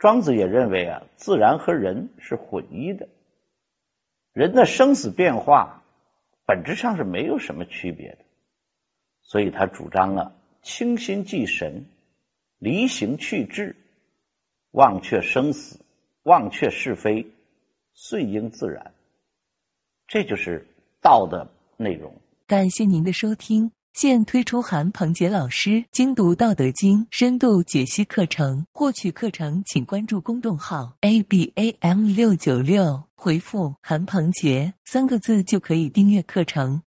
庄子也认为啊，自然和人是混一的，人的生死变化本质上是没有什么区别的，所以他主张啊，清心祭神，离形去志，忘却生死，忘却是非，顺应自然，这就是道的内容。感谢您的收听。现推出韩鹏杰老师精读《道德经》深度解析课程，获取课程请关注公众号 a b a m 六九六，回复“韩鹏杰”三个字就可以订阅课程。